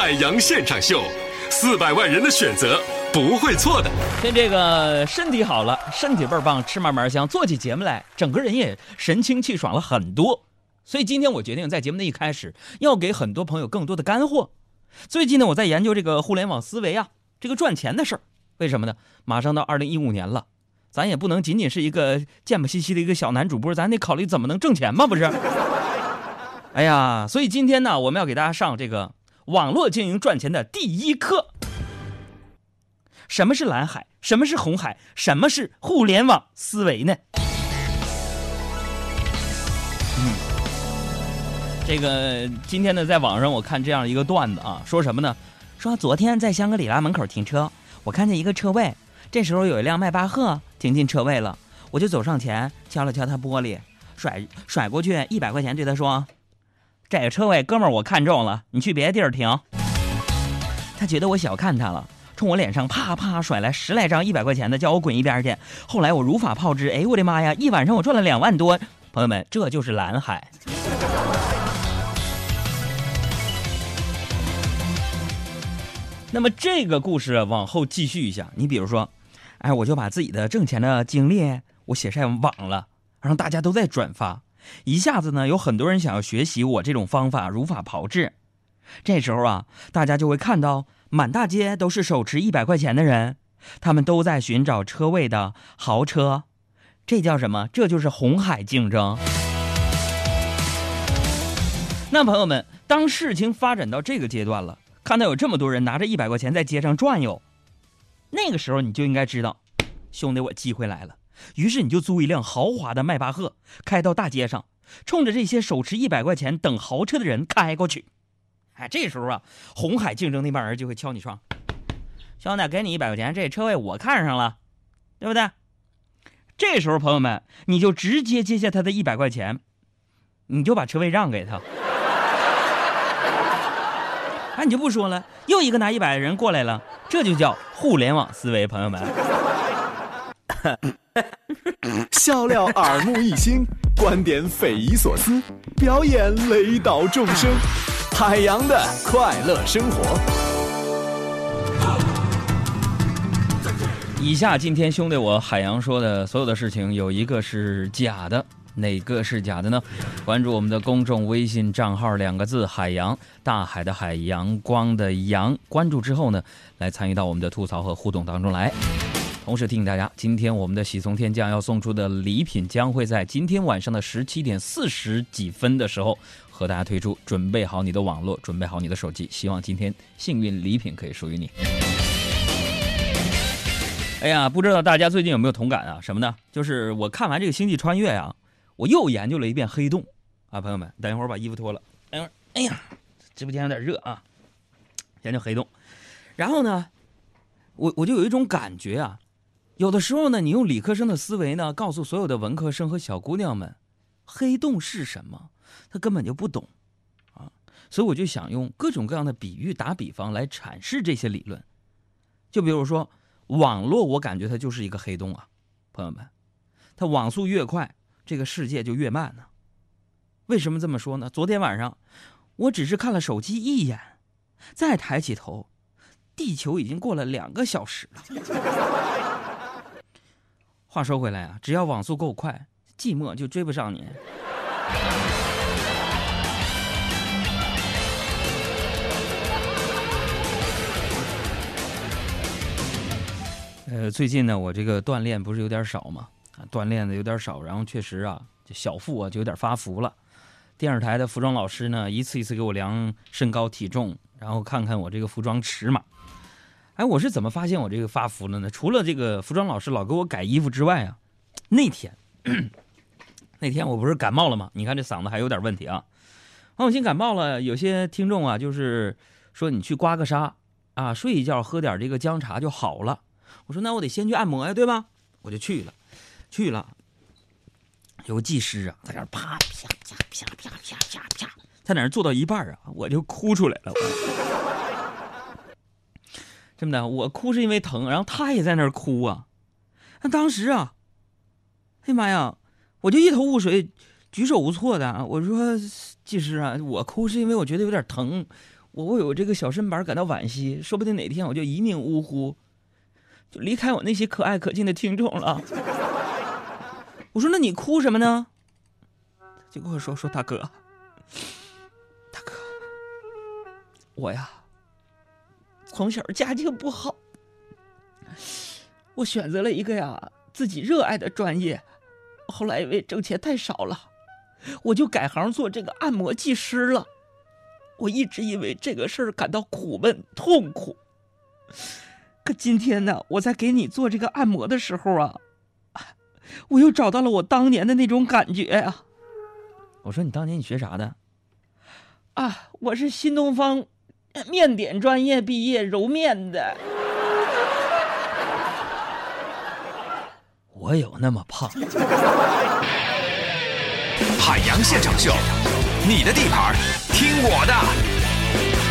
海洋现场秀，四百万人的选择不会错的。现这个身体好了，身体倍儿棒，吃嘛嘛香，做起节目来整个人也神清气爽了很多。所以今天我决定在节目的一开始要给很多朋友更多的干货。最近呢，我在研究这个互联网思维啊，这个赚钱的事儿。为什么呢？马上到二零一五年了，咱也不能仅仅是一个贱不兮兮的一个小男主播，咱得考虑怎么能挣钱嘛，不是？哎呀，所以今天呢，我们要给大家上这个网络经营赚钱的第一课。什么是蓝海？什么是红海？什么是互联网思维呢？嗯，这个今天呢，在网上我看这样一个段子啊，说什么呢？说昨天在香格里拉门口停车，我看见一个车位，这时候有一辆迈巴赫停进车位了，我就走上前敲了敲他玻璃，甩甩过去一百块钱，对他说。这个车位，哥们儿，我看中了，你去别的地儿停。他觉得我小看他了，冲我脸上啪啪甩来十来张一百块钱的，叫我滚一边去。后来我如法炮制，哎，我的妈呀，一晚上我赚了两万多。朋友们，这就是蓝海。那么这个故事往后继续一下，你比如说，哎，我就把自己的挣钱的经历我写上网了，让大家都在转发。一下子呢，有很多人想要学习我这种方法，如法炮制。这时候啊，大家就会看到满大街都是手持一百块钱的人，他们都在寻找车位的豪车。这叫什么？这就是红海竞争。那朋友们，当事情发展到这个阶段了，看到有这么多人拿着一百块钱在街上转悠，那个时候你就应该知道，兄弟，我机会来了。于是你就租一辆豪华的迈巴赫，开到大街上，冲着这些手持一百块钱等豪车的人开过去。哎，这时候啊，红海竞争那帮人就会敲你窗，兄弟，给你一百块钱，这车位我看上了，对不对？这时候朋友们，你就直接接下他的一百块钱，你就把车位让给他。哎，你就不说了，又一个拿一百的人过来了，这就叫互联网思维，朋友们。笑料耳目一新，观点匪夷所思，表演雷倒众生，海洋的快乐生活。以下今天兄弟我海洋说的所有的事情，有一个是假的，哪个是假的呢？关注我们的公众微信账号两个字“海洋”，大海的海，阳光的阳。关注之后呢，来参与到我们的吐槽和互动当中来。同时提醒大家，今天我们的喜从天降要送出的礼品将会在今天晚上的十七点四十几分的时候和大家推出。准备好你的网络，准备好你的手机，希望今天幸运礼品可以属于你。哎呀，不知道大家最近有没有同感啊？什么呢？就是我看完这个《星际穿越》呀，我又研究了一遍黑洞啊，朋友们，等一会儿把衣服脱了。等会儿，哎呀，直播间有点热啊，研究黑洞。然后呢，我我就有一种感觉啊。有的时候呢，你用理科生的思维呢，告诉所有的文科生和小姑娘们，黑洞是什么，他根本就不懂，啊，所以我就想用各种各样的比喻、打比方来阐释这些理论。就比如说网络，我感觉它就是一个黑洞啊，朋友们，它网速越快，这个世界就越慢呢。为什么这么说呢？昨天晚上，我只是看了手机一眼，再抬起头，地球已经过了两个小时了。话说回来啊，只要网速够快，寂寞就追不上你。呃，最近呢，我这个锻炼不是有点少吗？啊，锻炼的有点少，然后确实啊，这小腹啊就有点发福了。电视台的服装老师呢，一次一次给我量身高体重，然后看看我这个服装尺码。哎，我是怎么发现我这个发福了呢？除了这个服装老师老给我改衣服之外啊，那天那天我不是感冒了吗？你看这嗓子还有点问题啊。王永新感冒了，有些听众啊，就是说你去刮个痧啊，睡一觉，喝点这个姜茶就好了。我说那我得先去按摩呀，对吧？我就去了，去了，有个技师啊，在那啪啪啪啪啪啪啪啪，在那做到一半啊，我就哭出来了。真的，我哭是因为疼，然后他也在那儿哭啊。那当时啊，哎呀妈呀，我就一头雾水，举手无措的。我说技师啊，我哭是因为我觉得有点疼，我为我这个小身板感到惋惜，说不定哪天我就一命呜呼，就离开我那些可爱可敬的听众了。我说：“那你哭什么呢？”就跟我说：“说大哥，大哥，我呀，从小家境不好，我选择了一个呀自己热爱的专业，后来因为挣钱太少了，我就改行做这个按摩技师了。我一直因为这个事儿感到苦闷痛苦。可今天呢，我在给你做这个按摩的时候啊。”我又找到了我当年的那种感觉呀！我说你当年你学啥的？啊，我是新东方面点专业毕业，揉面的。我有那么胖？海洋现场秀，你的地盘，听我的。